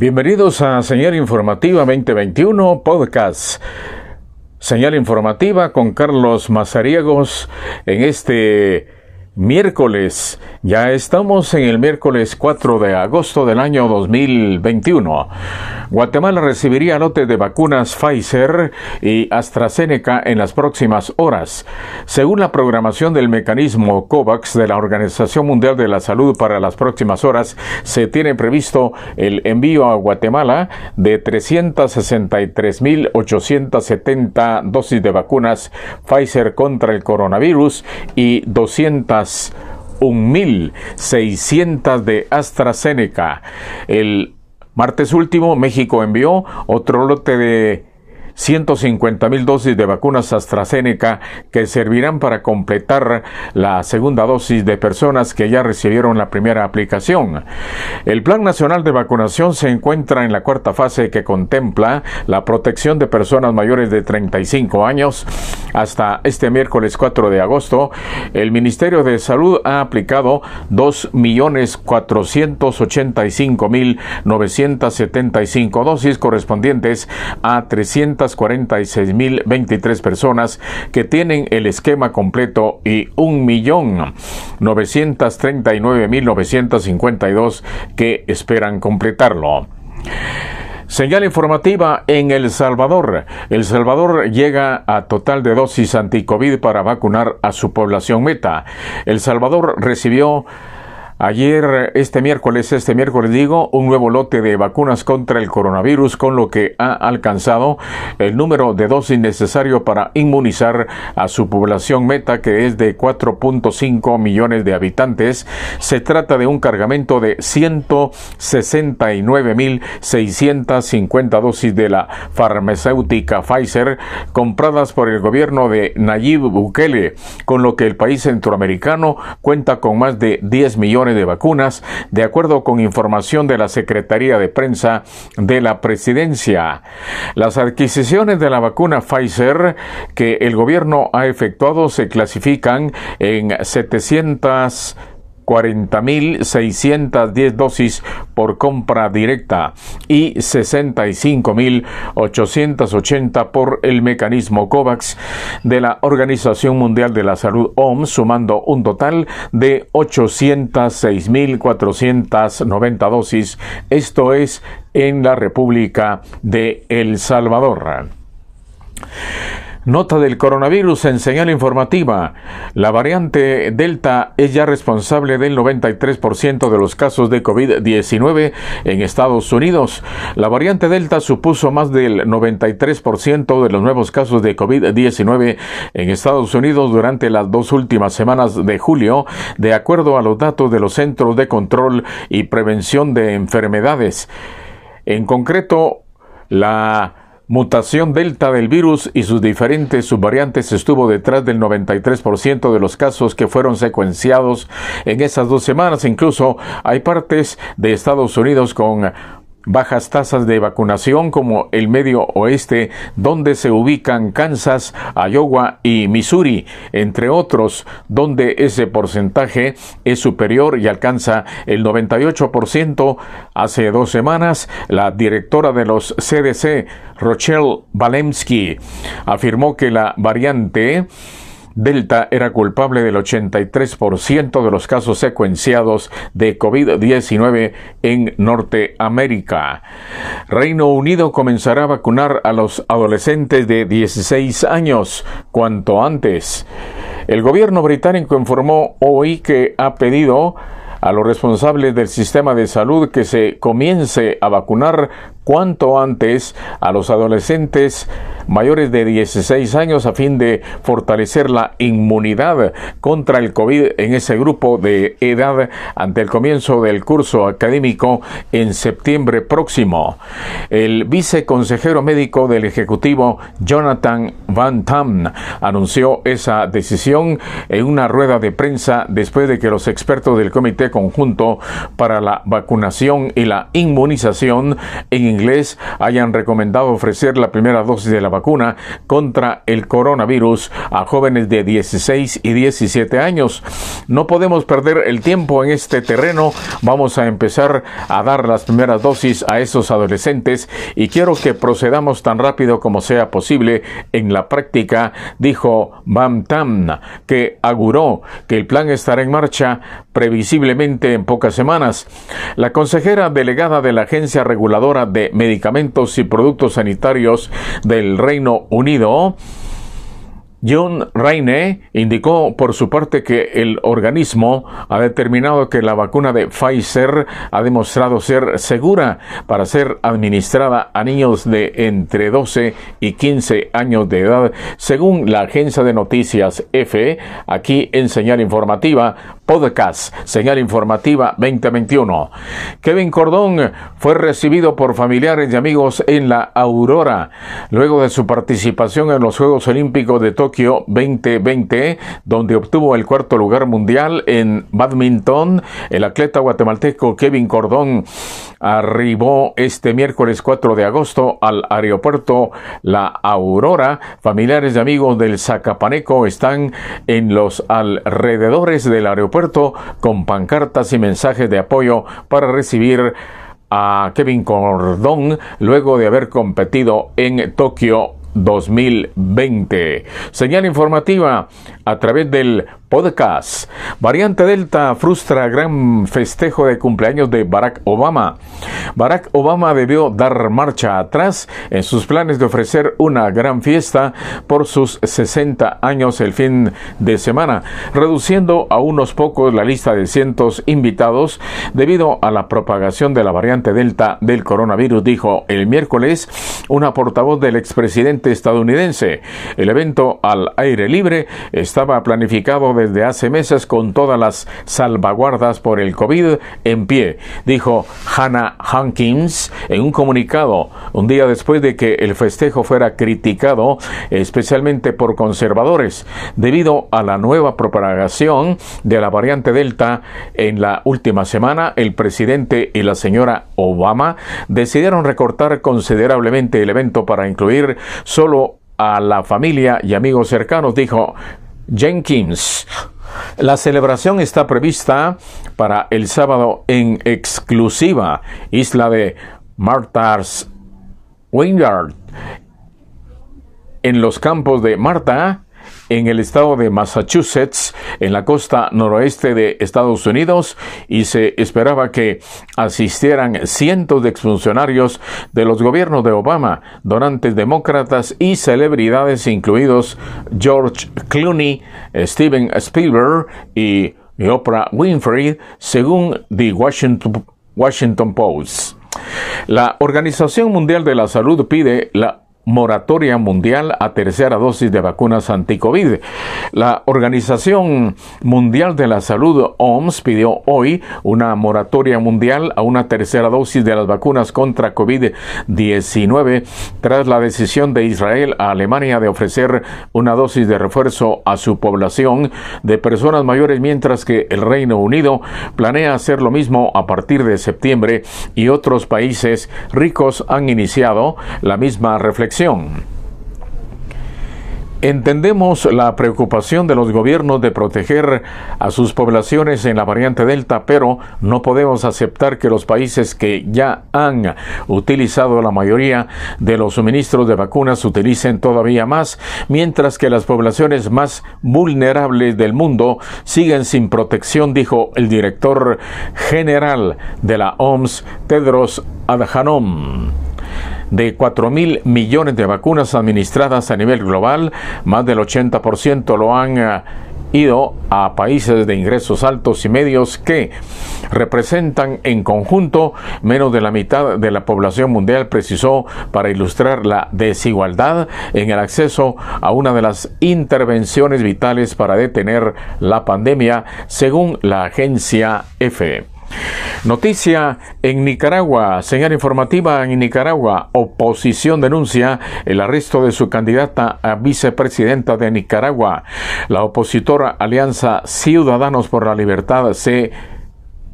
Bienvenidos a Señal Informativa 2021 Podcast. Señal Informativa con Carlos Mazariegos en este miércoles. Ya estamos en el miércoles 4 de agosto del año 2021. Guatemala recibiría lote de vacunas Pfizer y AstraZeneca en las próximas horas. Según la programación del mecanismo COVAX de la Organización Mundial de la Salud para las próximas horas, se tiene previsto el envío a Guatemala de 363.870 dosis de vacunas Pfizer contra el coronavirus y 200 1.600 de AstraZeneca. El martes último, México envió otro lote de 150 mil dosis de vacunas AstraZeneca que servirán para completar la segunda dosis de personas que ya recibieron la primera aplicación. El Plan Nacional de Vacunación se encuentra en la cuarta fase que contempla la protección de personas mayores de 35 años. Hasta este miércoles 4 de agosto, el Ministerio de Salud ha aplicado 2.485.975 dosis correspondientes a 300 46.023 personas que tienen el esquema completo y 1.939.952 que esperan completarlo. Señal informativa en El Salvador. El Salvador llega a total de dosis anticovid para vacunar a su población meta. El Salvador recibió Ayer, este miércoles, este miércoles digo, un nuevo lote de vacunas contra el coronavirus, con lo que ha alcanzado el número de dosis necesario para inmunizar a su población meta, que es de 4.5 millones de habitantes. Se trata de un cargamento de 169.650 dosis de la farmacéutica Pfizer, compradas por el gobierno de Nayib Bukele, con lo que el país centroamericano cuenta con más de 10 millones de vacunas, de acuerdo con información de la Secretaría de Prensa de la Presidencia. Las adquisiciones de la vacuna Pfizer que el gobierno ha efectuado se clasifican en 700 40.610 dosis por compra directa y 65.880 por el mecanismo COVAX de la Organización Mundial de la Salud OMS, sumando un total de 806.490 dosis, esto es en la República de El Salvador. Nota del coronavirus en señal informativa. La variante Delta es ya responsable del 93% de los casos de COVID-19 en Estados Unidos. La variante Delta supuso más del 93% de los nuevos casos de COVID-19 en Estados Unidos durante las dos últimas semanas de julio, de acuerdo a los datos de los Centros de Control y Prevención de Enfermedades. En concreto, la mutación delta del virus y sus diferentes subvariantes estuvo detrás del 93% de los casos que fueron secuenciados en esas dos semanas. Incluso hay partes de Estados Unidos con bajas tasas de vacunación como el medio oeste, donde se ubican Kansas, Iowa y Missouri, entre otros, donde ese porcentaje es superior y alcanza el 98%. Hace dos semanas, la directora de los CDC, Rochelle Balemsky, afirmó que la variante Delta era culpable del 83% de los casos secuenciados de COVID-19 en Norteamérica. Reino Unido comenzará a vacunar a los adolescentes de 16 años cuanto antes. El gobierno británico informó hoy que ha pedido a los responsables del sistema de salud que se comience a vacunar cuanto antes a los adolescentes mayores de 16 años a fin de fortalecer la inmunidad contra el COVID en ese grupo de edad ante el comienzo del curso académico en septiembre próximo. El viceconsejero médico del Ejecutivo, Jonathan Van Tam, anunció esa decisión en una rueda de prensa después de que los expertos del Comité Conjunto para la Vacunación y la Inmunización en inglés hayan recomendado ofrecer la primera dosis de la vacuna contra el coronavirus a jóvenes de 16 y 17 años. No podemos perder el tiempo en este terreno. Vamos a empezar a dar las primeras dosis a esos adolescentes y quiero que procedamos tan rápido como sea posible en la práctica, dijo Bam Tam, que auguró que el plan estará en marcha previsiblemente en pocas semanas. La consejera delegada de la Agencia Reguladora de Medicamentos y Productos Sanitarios del Reino Unido, John Raine indicó por su parte que el organismo ha determinado que la vacuna de Pfizer ha demostrado ser segura para ser administrada a niños de entre 12 y 15 años de edad, según la agencia de noticias EFE, aquí en señal informativa, podcast, señal informativa 2021. Kevin Cordón fue recibido por familiares y amigos en la Aurora, luego de su participación en los Juegos Olímpicos de Tokio 2020, donde obtuvo el cuarto lugar mundial en badminton. El atleta guatemalteco Kevin Cordón arribó este miércoles 4 de agosto al aeropuerto La Aurora. Familiares y amigos del Zacapaneco están en los alrededores del aeropuerto con pancartas y mensajes de apoyo para recibir a Kevin Cordón luego de haber competido en Tokio 2020. Señal informativa a través del podcast. Variante Delta frustra gran festejo de cumpleaños de Barack Obama. Barack Obama debió dar marcha atrás en sus planes de ofrecer una gran fiesta por sus 60 años el fin de semana, reduciendo a unos pocos la lista de cientos invitados debido a la propagación de la variante Delta del coronavirus, dijo el miércoles una portavoz del expresidente estadounidense. El evento al aire libre estaba planificado desde hace meses con todas las salvaguardas por el COVID en pie, dijo Hannah Hankins en un comunicado un día después de que el festejo fuera criticado especialmente por conservadores debido a la nueva propagación de la variante Delta en la última semana el presidente y la señora Obama decidieron recortar considerablemente el evento para incluir solo a la familia y amigos cercanos, dijo Jenkins. La celebración está prevista para el sábado en exclusiva isla de Martha's Vineyard en los campos de Marta en el estado de Massachusetts, en la costa noroeste de Estados Unidos, y se esperaba que asistieran cientos de exfuncionarios de los gobiernos de Obama, donantes demócratas y celebridades incluidos George Clooney, Steven Spielberg y Oprah Winfrey, según The Washington, Washington Post. La Organización Mundial de la Salud pide la moratoria mundial a tercera dosis de vacunas anti-COVID. La Organización Mundial de la Salud, OMS, pidió hoy una moratoria mundial a una tercera dosis de las vacunas contra COVID-19 tras la decisión de Israel a Alemania de ofrecer una dosis de refuerzo a su población de personas mayores, mientras que el Reino Unido planea hacer lo mismo a partir de septiembre y otros países ricos han iniciado la misma reflexión Entendemos la preocupación de los gobiernos de proteger a sus poblaciones en la variante Delta, pero no podemos aceptar que los países que ya han utilizado la mayoría de los suministros de vacunas utilicen todavía más, mientras que las poblaciones más vulnerables del mundo siguen sin protección, dijo el director general de la OMS, Tedros Adhanom de 4 mil millones de vacunas administradas a nivel global, más del 80% lo han eh, ido a países de ingresos altos y medios que representan en conjunto menos de la mitad de la población mundial, precisó para ilustrar la desigualdad en el acceso a una de las intervenciones vitales para detener la pandemia, según la agencia EFE. Noticia en Nicaragua, señal informativa en Nicaragua, oposición denuncia el arresto de su candidata a vicepresidenta de Nicaragua. La opositora Alianza Ciudadanos por la Libertad C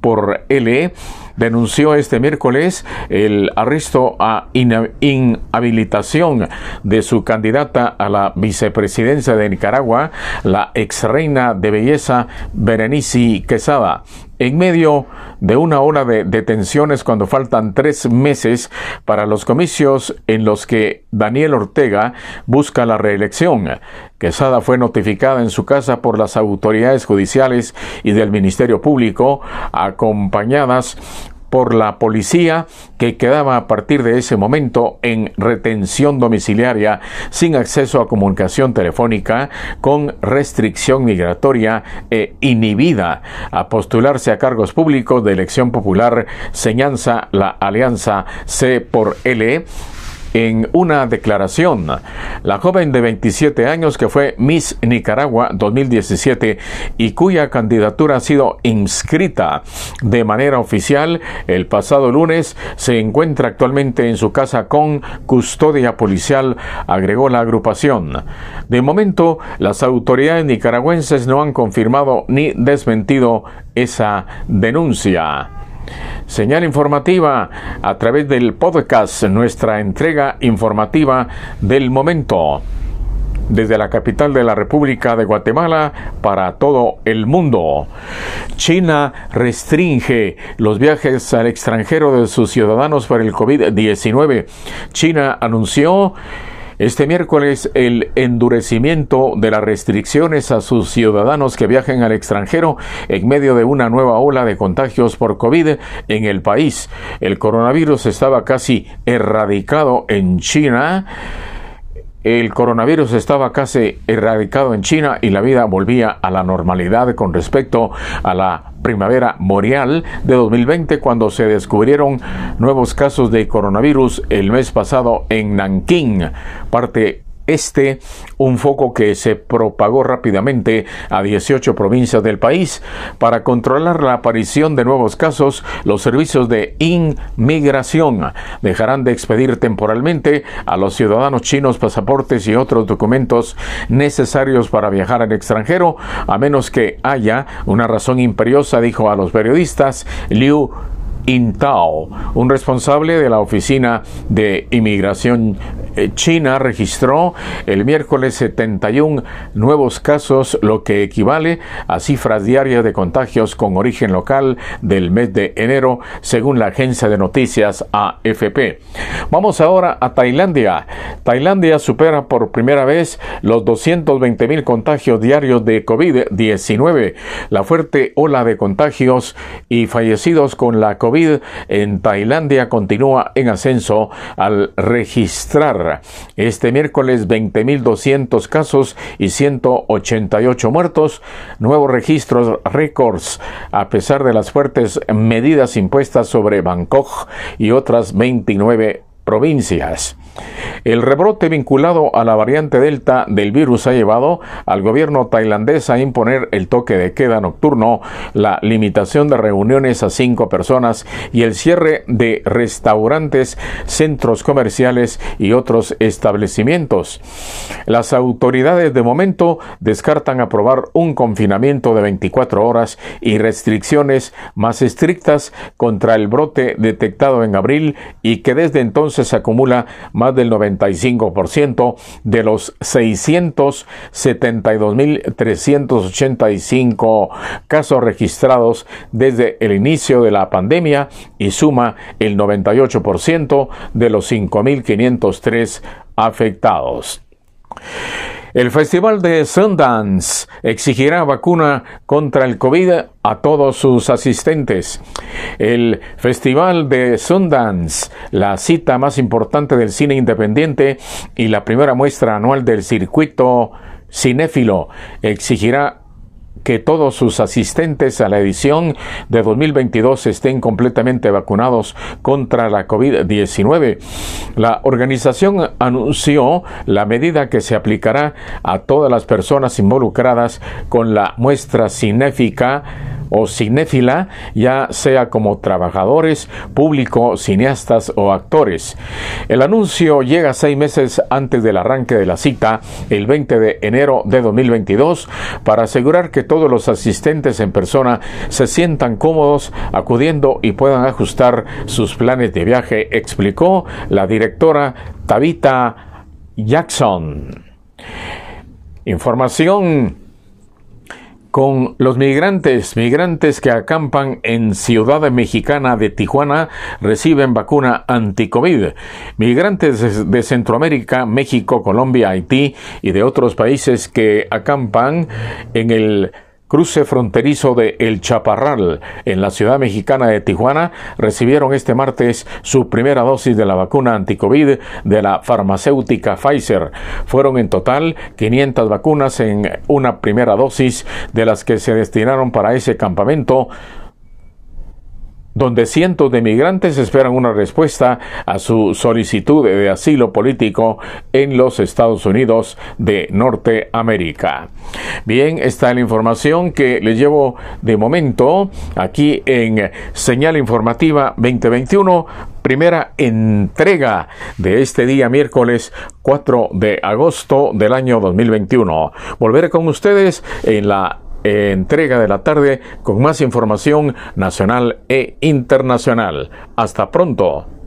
por L denunció este miércoles el arresto a inhabilitación de su candidata a la vicepresidencia de Nicaragua, la ex reina de belleza Berenice Quesada en medio de una ola de detenciones cuando faltan tres meses para los comicios en los que Daniel Ortega busca la reelección. Quesada fue notificada en su casa por las autoridades judiciales y del Ministerio Público, acompañadas por la policía que quedaba a partir de ese momento en retención domiciliaria sin acceso a comunicación telefónica con restricción migratoria e inhibida. A postularse a cargos públicos de elección popular señanza la alianza C por L en una declaración. La joven de 27 años que fue Miss Nicaragua 2017 y cuya candidatura ha sido inscrita de manera oficial el pasado lunes se encuentra actualmente en su casa con custodia policial, agregó la agrupación. De momento, las autoridades nicaragüenses no han confirmado ni desmentido esa denuncia. Señal informativa a través del podcast, nuestra entrega informativa del momento. Desde la capital de la República de Guatemala para todo el mundo. China restringe los viajes al extranjero de sus ciudadanos por el COVID-19. China anunció este miércoles el endurecimiento de las restricciones a sus ciudadanos que viajen al extranjero en medio de una nueva ola de contagios por COVID en el país. El coronavirus estaba casi erradicado en China el coronavirus estaba casi erradicado en China y la vida volvía a la normalidad con respecto a la primavera boreal de 2020 cuando se descubrieron nuevos casos de coronavirus el mes pasado en Nanking, parte este, un foco que se propagó rápidamente a 18 provincias del país. Para controlar la aparición de nuevos casos, los servicios de inmigración dejarán de expedir temporalmente a los ciudadanos chinos pasaportes y otros documentos necesarios para viajar al extranjero, a menos que haya una razón imperiosa, dijo a los periodistas Liu Intao, un responsable de la Oficina de Inmigración eh, China, registró el miércoles 71 nuevos casos, lo que equivale a cifras diarias de contagios con origen local del mes de enero, según la agencia de noticias AFP. Vamos ahora a Tailandia. Tailandia supera por primera vez los 220 mil contagios diarios de COVID-19. La fuerte ola de contagios y fallecidos con la COVID en Tailandia continúa en ascenso al registrar este miércoles 20.200 casos y 188 muertos, nuevos registros récords a pesar de las fuertes medidas impuestas sobre Bangkok y otras 29 provincias. El rebrote vinculado a la variante Delta del virus ha llevado al gobierno tailandés a imponer el toque de queda nocturno, la limitación de reuniones a cinco personas y el cierre de restaurantes, centros comerciales y otros establecimientos. Las autoridades de momento descartan aprobar un confinamiento de 24 horas y restricciones más estrictas contra el brote detectado en abril y que desde entonces acumula del 95% de los 672.385 casos registrados desde el inicio de la pandemia y suma el 98% de los 5.503 afectados. El Festival de Sundance exigirá vacuna contra el COVID a todos sus asistentes. El Festival de Sundance, la cita más importante del cine independiente y la primera muestra anual del circuito cinéfilo, exigirá que todos sus asistentes a la edición de 2022 estén completamente vacunados contra la COVID-19. La organización anunció la medida que se aplicará a todas las personas involucradas con la muestra cinéfica o cinéfila, ya sea como trabajadores, público, cineastas o actores. El anuncio llega seis meses antes del arranque de la cita, el 20 de enero de 2022, para asegurar que todos los asistentes en persona se sientan cómodos acudiendo y puedan ajustar sus planes de viaje, explicó la directora Tabita Jackson. Información con los migrantes, migrantes que acampan en Ciudad Mexicana de Tijuana reciben vacuna anti-COVID. Migrantes de Centroamérica, México, Colombia, Haití y de otros países que acampan en el cruce fronterizo de El Chaparral, en la ciudad mexicana de Tijuana, recibieron este martes su primera dosis de la vacuna anticovid de la farmacéutica Pfizer. Fueron en total 500 vacunas en una primera dosis de las que se destinaron para ese campamento donde cientos de migrantes esperan una respuesta a su solicitud de asilo político en los Estados Unidos de Norteamérica. Bien, está la información que les llevo de momento aquí en Señal Informativa 2021 primera entrega de este día miércoles 4 de agosto del año 2021. Volveré con ustedes en la entrega de la tarde con más información nacional e internacional. Hasta pronto.